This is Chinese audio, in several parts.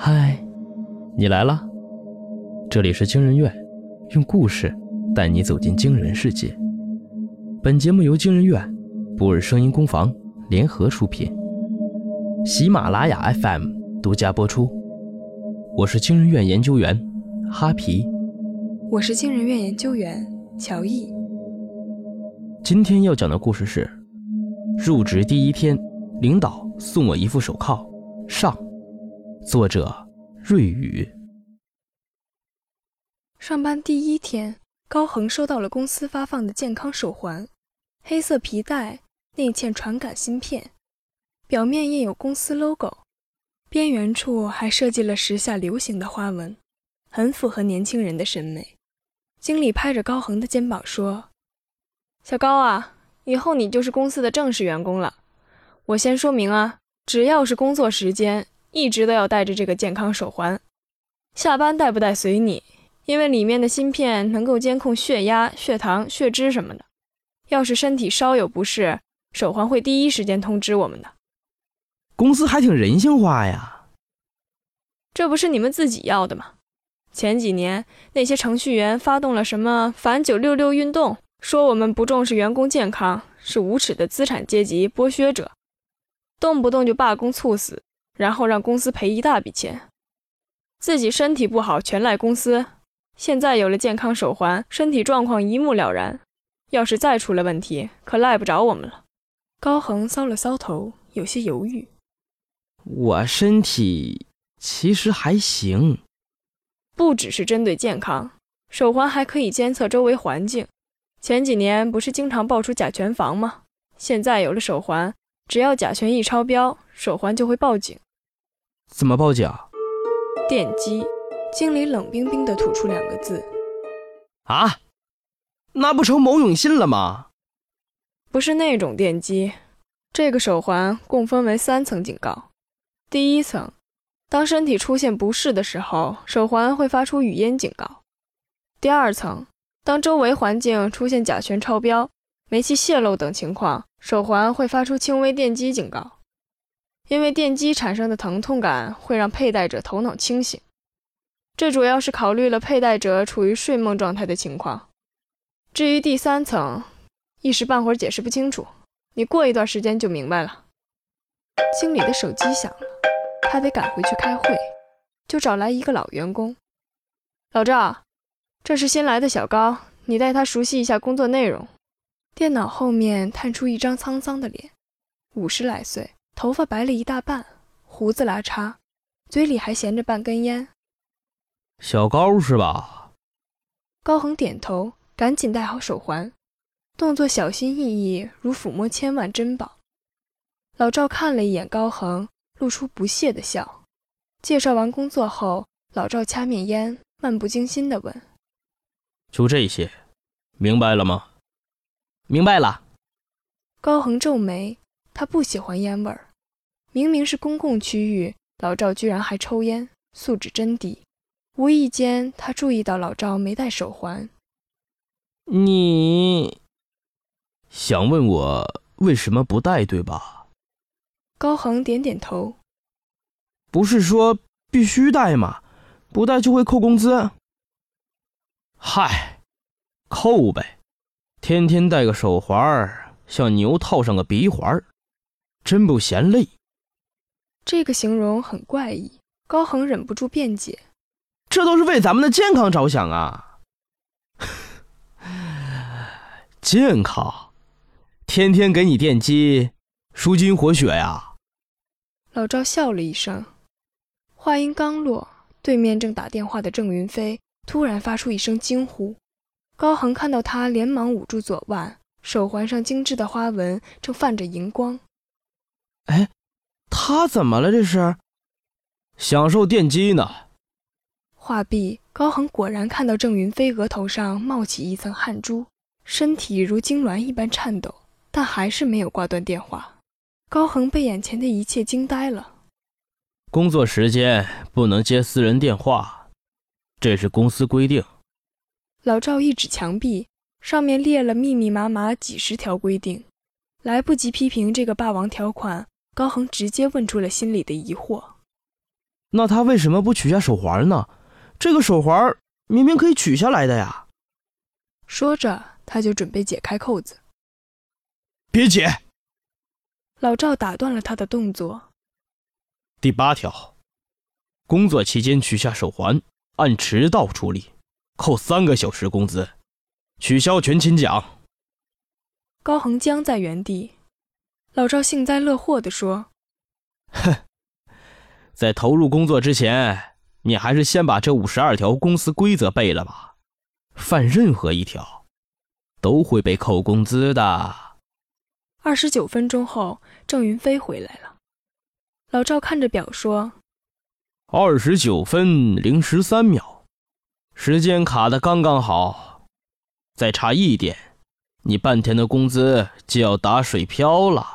嗨，你来了。这里是惊人院，用故事带你走进惊人世界。本节目由惊人院、不尔声音工坊联合出品，喜马拉雅 FM 独家播出。我是惊人院研究员哈皮，我是惊人院研究员乔毅。今天要讲的故事是：入职第一天，领导送我一副手铐。上，作者瑞宇。上班第一天，高恒收到了公司发放的健康手环，黑色皮带，内嵌传感芯片，表面印有公司 logo，边缘处还设计了时下流行的花纹，很符合年轻人的审美。经理拍着高恒的肩膀说：“小高啊，以后你就是公司的正式员工了。我先说明啊。”只要是工作时间，一直都要带着这个健康手环。下班带不带随你，因为里面的芯片能够监控血压、血糖、血脂什么的。要是身体稍有不适，手环会第一时间通知我们的。公司还挺人性化呀。这不是你们自己要的吗？前几年那些程序员发动了什么反九六六运动，说我们不重视员工健康，是无耻的资产阶级剥削者。动不动就罢工猝死，然后让公司赔一大笔钱，自己身体不好全赖公司。现在有了健康手环，身体状况一目了然。要是再出了问题，可赖不着我们了。高恒搔了搔头，有些犹豫。我身体其实还行，不只是针对健康，手环还可以监测周围环境。前几年不是经常爆出甲醛房吗？现在有了手环。只要甲醛一超标，手环就会报警。怎么报警？电击。经理冷冰冰地吐出两个字：“啊，那不成某永信了吗？”不是那种电击。这个手环共分为三层警告。第一层，当身体出现不适的时候，手环会发出语音警告。第二层，当周围环境出现甲醛超标。煤气泄漏等情况，手环会发出轻微电击警告，因为电击产生的疼痛感会让佩戴者头脑清醒。这主要是考虑了佩戴者处于睡梦状态的情况。至于第三层，一时半会儿解释不清楚，你过一段时间就明白了。经理的手机响了，他得赶回去开会，就找来一个老员工。老赵，这是新来的小高，你带他熟悉一下工作内容。电脑后面探出一张沧桑的脸，五十来岁，头发白了一大半，胡子拉碴，嘴里还衔着半根烟。小高是吧？高恒点头，赶紧戴好手环，动作小心翼翼，如抚摸千万珍宝。老赵看了一眼高恒，露出不屑的笑。介绍完工作后，老赵掐灭烟，漫不经心地问：“就这些，明白了吗？”明白了，高恒皱眉，他不喜欢烟味儿。明明是公共区域，老赵居然还抽烟，素质真低。无意间，他注意到老赵没戴手环。你想问我为什么不戴，对吧？高恒点点头。不是说必须戴吗？不戴就会扣工资。嗨，扣呗。天天戴个手环，像牛套上个鼻环，真不嫌累。这个形容很怪异，高恒忍不住辩解：“这都是为咱们的健康着想啊！健康，天天给你电击，舒筋活血呀。”老赵笑了一声，话音刚落，对面正打电话的郑云飞突然发出一声惊呼。高恒看到他，连忙捂住左腕，手环上精致的花纹正泛着荧光。哎，他怎么了？这是享受电击呢？话毕，高恒果然看到郑云飞额头上冒起一层汗珠，身体如痉挛一般颤抖，但还是没有挂断电话。高恒被眼前的一切惊呆了。工作时间不能接私人电话，这是公司规定。老赵一指墙壁，上面列了密密麻麻几十条规定。来不及批评这个霸王条款，高恒直接问出了心里的疑惑：那他为什么不取下手环呢？这个手环明明可以取下来的呀！说着，他就准备解开扣子。别解！老赵打断了他的动作。第八条，工作期间取下手环，按迟到处理，扣三个小时工资，取消全勤奖。高恒僵在原地，老赵幸灾乐祸地说：“哼，在投入工作之前，你还是先把这五十二条公司规则背了吧。犯任何一条，都会被扣工资的。”二十九分钟后，郑云飞回来了。老赵看着表说：“二十九分零十三秒，时间卡的刚刚好。再差一点，你半天的工资就要打水漂了。”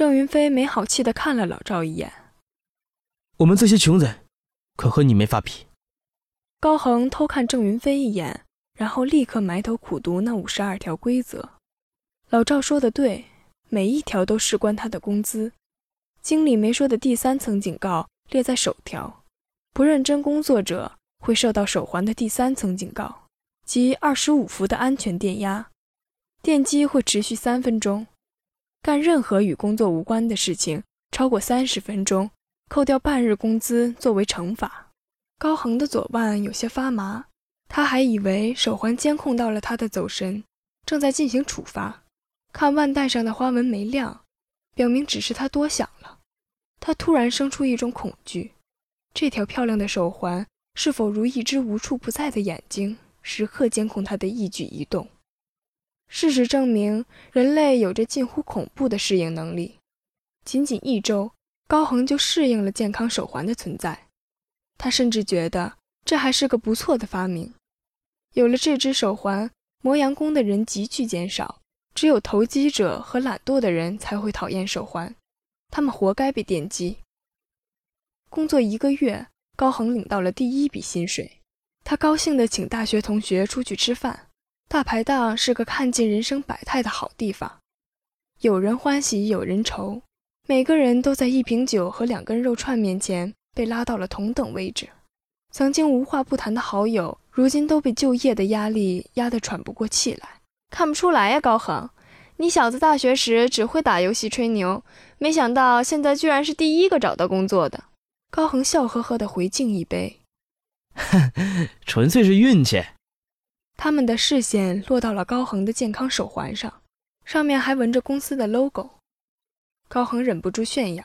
郑云飞没好气的看了老赵一眼：“我们这些穷人，可和你没法比。”高恒偷看郑云飞一眼，然后立刻埋头苦读那五十二条规则。老赵说的对，每一条都事关他的工资。经理没说的第三层警告列在首条：不认真工作者会受到手环的第三层警告，即二十五伏的安全电压，电击会持续三分钟。干任何与工作无关的事情超过三十分钟，扣掉半日工资作为惩罚。高恒的左腕有些发麻，他还以为手环监控到了他的走神，正在进行处罚。看腕带上的花纹没亮，表明只是他多想了。他突然生出一种恐惧：这条漂亮的手环是否如一只无处不在的眼睛，时刻监控他的一举一动？事实证明，人类有着近乎恐怖的适应能力。仅仅一周，高恒就适应了健康手环的存在。他甚至觉得这还是个不错的发明。有了这只手环，磨洋工的人急剧减少。只有投机者和懒惰的人才会讨厌手环，他们活该被电击。工作一个月，高恒领到了第一笔薪水，他高兴地请大学同学出去吃饭。大排档是个看尽人生百态的好地方，有人欢喜有人愁，每个人都在一瓶酒和两根肉串面前被拉到了同等位置。曾经无话不谈的好友，如今都被就业的压力压得喘不过气来。看不出来呀，高恒，你小子大学时只会打游戏吹牛，没想到现在居然是第一个找到工作的。高恒笑呵呵地回敬一杯，纯粹是运气。他们的视线落到了高恒的健康手环上，上面还纹着公司的 logo。高恒忍不住炫耀：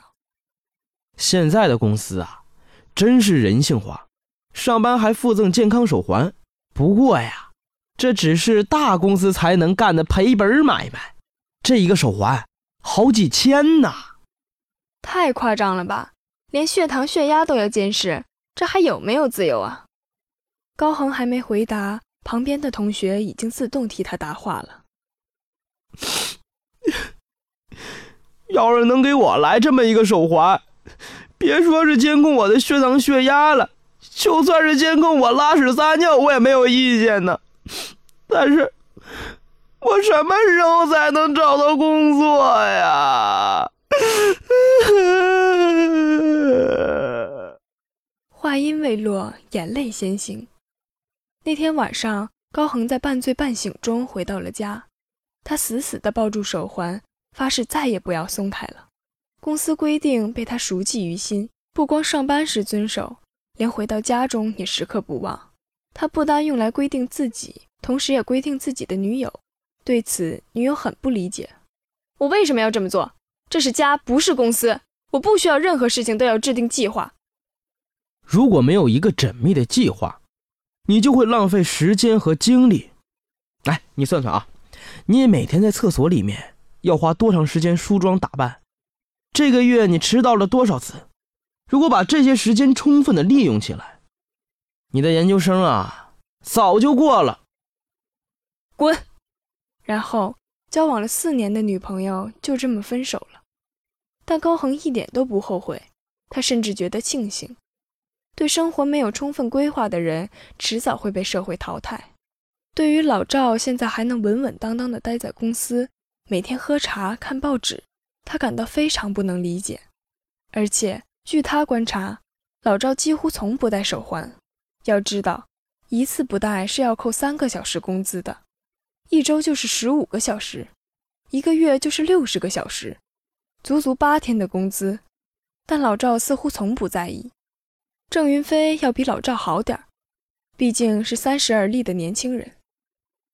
现在的公司啊，真是人性化，上班还附赠健康手环。不过呀。这只是大公司才能干的赔本买卖，这一个手环好几千呢，太夸张了吧？连血糖、血压都要监视，这还有没有自由啊？高恒还没回答，旁边的同学已经自动替他答话了。要是能给我来这么一个手环，别说是监控我的血糖、血压了，就算是监控我拉屎撒尿，我也没有意见呢。但是，我什么时候才能找到工作呀？话音未落，眼泪先行。那天晚上，高恒在半醉半醒中回到了家，他死死地抱住手环，发誓再也不要松开了。公司规定被他熟记于心，不光上班时遵守，连回到家中也时刻不忘。他不单用来规定自己。同时也规定自己的女友，对此女友很不理解。我为什么要这么做？这是家，不是公司。我不需要任何事情都要制定计划。如果没有一个缜密的计划，你就会浪费时间和精力。来，你算算啊，你每天在厕所里面要花多长时间梳妆打扮？这个月你迟到了多少次？如果把这些时间充分的利用起来，你的研究生啊，早就过了。滚！然后交往了四年的女朋友就这么分手了。但高恒一点都不后悔，他甚至觉得庆幸。对生活没有充分规划的人，迟早会被社会淘汰。对于老赵现在还能稳稳当当的待在公司，每天喝茶看报纸，他感到非常不能理解。而且据他观察，老赵几乎从不戴手环。要知道，一次不戴是要扣三个小时工资的，一周就是十五个小时，一个月就是六十个小时，足足八天的工资。但老赵似乎从不在意。郑云飞要比老赵好点儿，毕竟是三十而立的年轻人。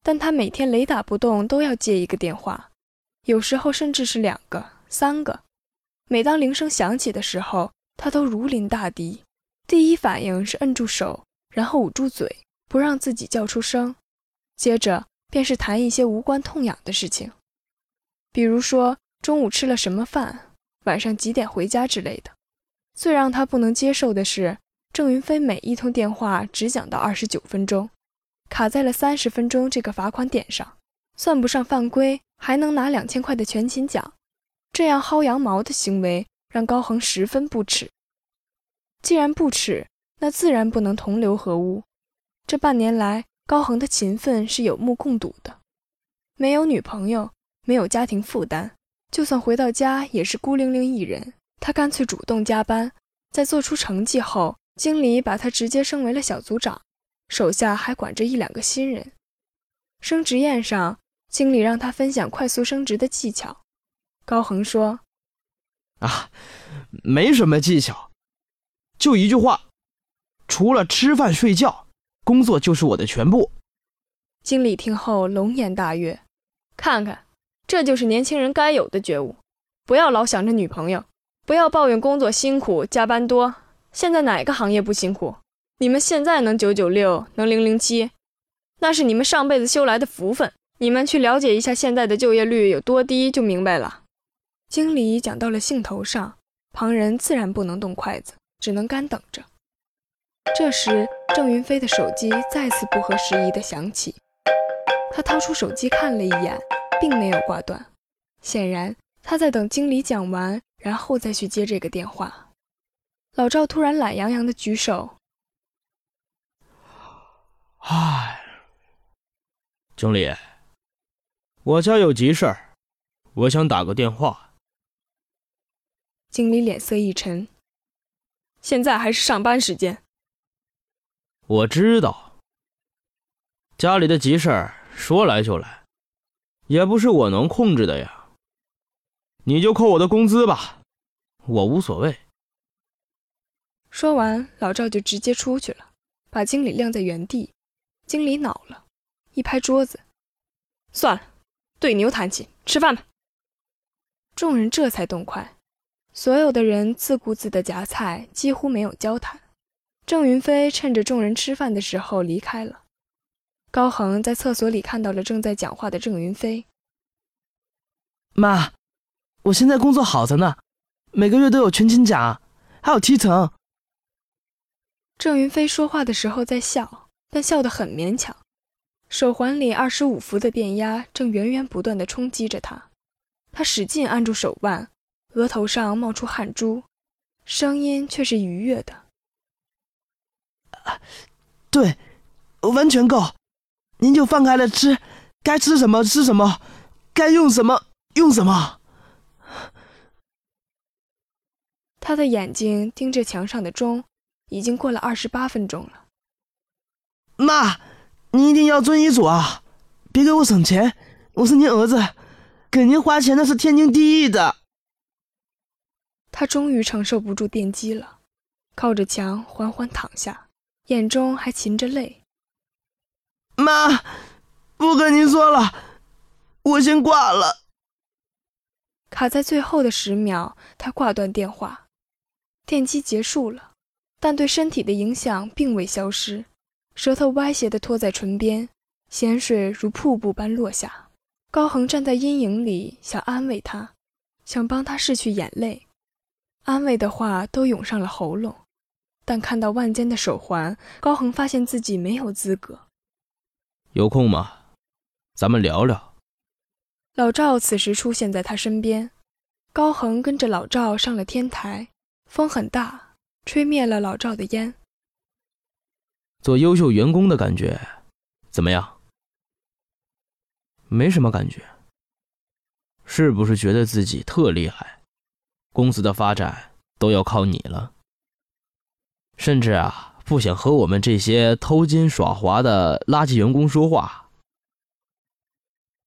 但他每天雷打不动都要接一个电话，有时候甚至是两个、三个。每当铃声响起的时候，他都如临大敌，第一反应是摁住手，然后捂住嘴，不让自己叫出声。接着便是谈一些无关痛痒的事情，比如说中午吃了什么饭，晚上几点回家之类的。最让他不能接受的是，郑云飞每一通电话只讲到二十九分钟。卡在了三十分钟这个罚款点上，算不上犯规，还能拿两千块的全勤奖。这样薅羊毛的行为让高恒十分不耻。既然不耻，那自然不能同流合污。这半年来，高恒的勤奋是有目共睹的。没有女朋友，没有家庭负担，就算回到家也是孤零零一人。他干脆主动加班，在做出成绩后，经理把他直接升为了小组长。手下还管着一两个新人。升职宴上，经理让他分享快速升职的技巧。高恒说：“啊，没什么技巧，就一句话，除了吃饭睡觉，工作就是我的全部。”经理听后龙颜大悦，看看，这就是年轻人该有的觉悟。不要老想着女朋友，不要抱怨工作辛苦、加班多。现在哪个行业不辛苦？你们现在能九九六，能零零七，那是你们上辈子修来的福分。你们去了解一下现在的就业率有多低，就明白了。经理讲到了兴头上，旁人自然不能动筷子，只能干等着。这时，郑云飞的手机再次不合时宜地响起，他掏出手机看了一眼，并没有挂断，显然他在等经理讲完，然后再去接这个电话。老赵突然懒洋洋的举手。唉，经理，我家有急事儿，我想打个电话。经理脸色一沉，现在还是上班时间。我知道，家里的急事儿说来就来，也不是我能控制的呀。你就扣我的工资吧，我无所谓。说完，老赵就直接出去了，把经理晾在原地。经理恼了，一拍桌子：“算了，对牛弹琴，吃饭吧。”众人这才动筷，所有的人自顾自的夹菜，几乎没有交谈。郑云飞趁着众人吃饭的时候离开了。高恒在厕所里看到了正在讲话的郑云飞：“妈，我现在工作好着呢，每个月都有全勤奖，还有提成。”郑云飞说话的时候在笑。但笑得很勉强，手环里二十五伏的电压正源源不断地冲击着他，他使劲按住手腕，额头上冒出汗珠，声音却是愉悦的。对，完全够，您就放开了吃，该吃什么吃什么，该用什么用什么。他的眼睛盯着墙上的钟，已经过了二十八分钟了。妈，您一定要遵医嘱啊！别给我省钱，我是您儿子，给您花钱那是天经地义的。他终于承受不住电击了，靠着墙缓缓躺下，眼中还噙着泪。妈，不跟您说了，我先挂了。卡在最后的十秒，他挂断电话，电击结束了，但对身体的影响并未消失。舌头歪斜地拖在唇边，咸水如瀑布般落下。高恒站在阴影里，想安慰他，想帮他拭去眼泪，安慰的话都涌上了喉咙。但看到万间的手环，高恒发现自己没有资格。有空吗？咱们聊聊。老赵此时出现在他身边，高恒跟着老赵上了天台，风很大，吹灭了老赵的烟。做优秀员工的感觉怎么样？没什么感觉。是不是觉得自己特厉害？公司的发展都要靠你了？甚至啊，不想和我们这些偷奸耍滑的垃圾员工说话。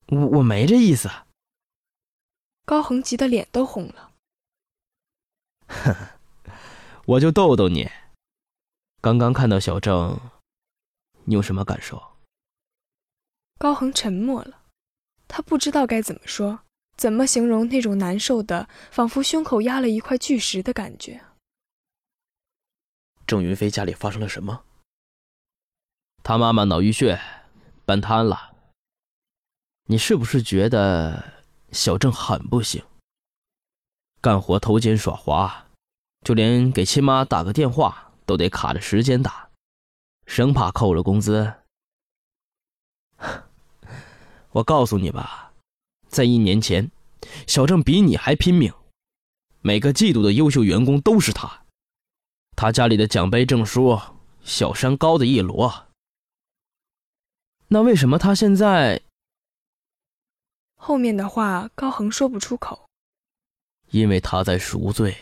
我我没这意思。高恒急得脸都红了。哼，我就逗逗你。刚刚看到小郑，你有什么感受？高恒沉默了，他不知道该怎么说，怎么形容那种难受的，仿佛胸口压了一块巨石的感觉。郑云飞家里发生了什么？他妈妈脑淤血，半瘫了。你是不是觉得小郑很不行？干活偷奸耍滑，就连给亲妈打个电话都得卡着时间打，生怕扣了工资。我告诉你吧，在一年前，小郑比你还拼命，每个季度的优秀员工都是他，他家里的奖杯证书小山高的一摞。那为什么他现在？后面的话高恒说不出口，因为他在赎罪。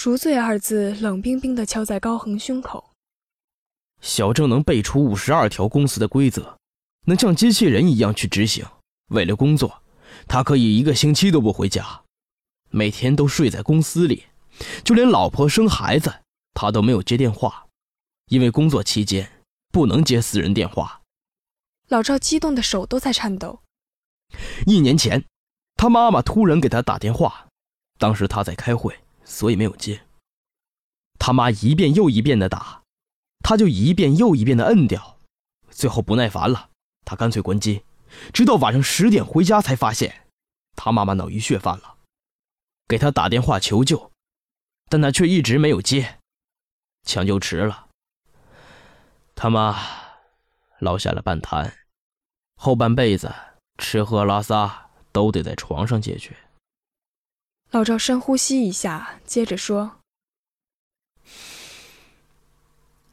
赎罪二字冷冰冰的敲在高恒胸口。小郑能背出五十二条公司的规则，能像机器人一样去执行。为了工作，他可以一个星期都不回家，每天都睡在公司里，就连老婆生孩子，他都没有接电话，因为工作期间不能接私人电话。老赵激动的手都在颤抖。一年前，他妈妈突然给他打电话，当时他在开会，所以没有接。他妈一遍又一遍的打，他就一遍又一遍的摁掉，最后不耐烦了，他干脆关机，直到晚上十点回家才发现，他妈妈脑溢血犯了，给他打电话求救，但他却一直没有接，抢救迟了，他妈落下了半瘫，后半辈子。吃喝拉撒都得在床上解决。老赵深呼吸一下，接着说：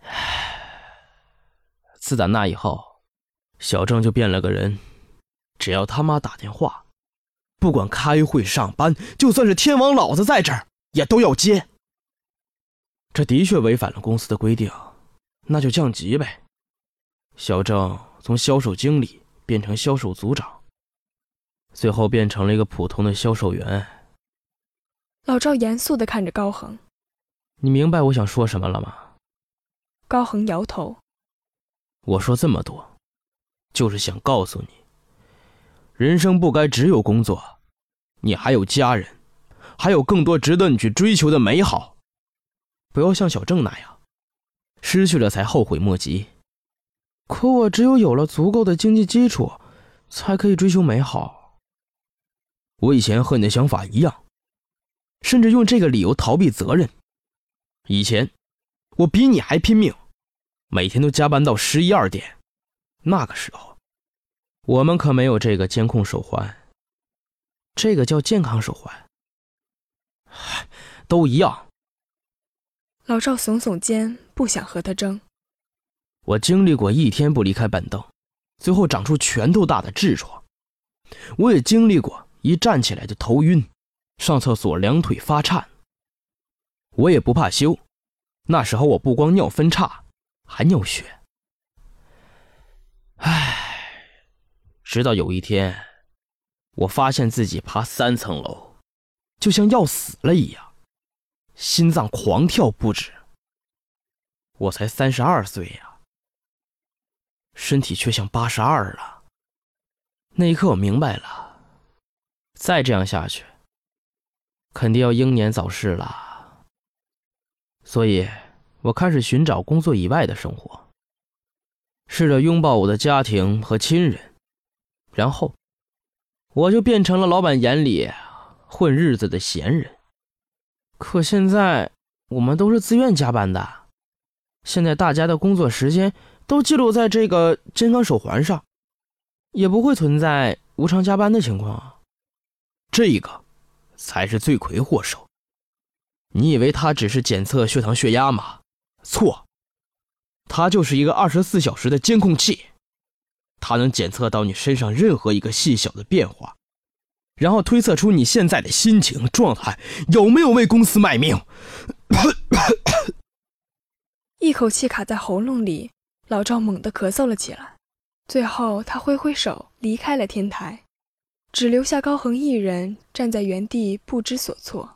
“自打那以后，小郑就变了个人。只要他妈打电话，不管开会上班，就算是天王老子在这儿，也都要接。这的确违反了公司的规定，那就降级呗。小郑从销售经理变成销售组长。”最后变成了一个普通的销售员。老赵严肃地看着高恒：“你明白我想说什么了吗？”高恒摇头：“我说这么多，就是想告诉你，人生不该只有工作，你还有家人，还有更多值得你去追求的美好。不要像小郑那样，失去了才后悔莫及。可我只有有了足够的经济基础，才可以追求美好。”我以前和你的想法一样，甚至用这个理由逃避责任。以前我比你还拼命，每天都加班到十一二点。那个时候，我们可没有这个监控手环，这个叫健康手环。都一样。老赵耸耸肩，不想和他争。我经历过一天不离开板凳，最后长出拳头大的痔疮。我也经历过。一站起来就头晕，上厕所两腿发颤。我也不怕羞，那时候我不光尿分叉，还尿血。唉，直到有一天，我发现自己爬三层楼，就像要死了一样，心脏狂跳不止。我才三十二岁呀，身体却像八十二了。那一刻，我明白了。再这样下去，肯定要英年早逝了。所以，我开始寻找工作以外的生活，试着拥抱我的家庭和亲人，然后，我就变成了老板眼里混日子的闲人。可现在，我们都是自愿加班的，现在大家的工作时间都记录在这个健康手环上，也不会存在无偿加班的情况啊。这个才是罪魁祸首。你以为他只是检测血糖、血压吗？错，他就是一个二十四小时的监控器，它能检测到你身上任何一个细小的变化，然后推测出你现在的心情状态有没有为公司卖命。一口气卡在喉咙里，老赵猛地咳嗽了起来。最后，他挥挥手离开了天台，只留下高恒一人站在原地不知所措。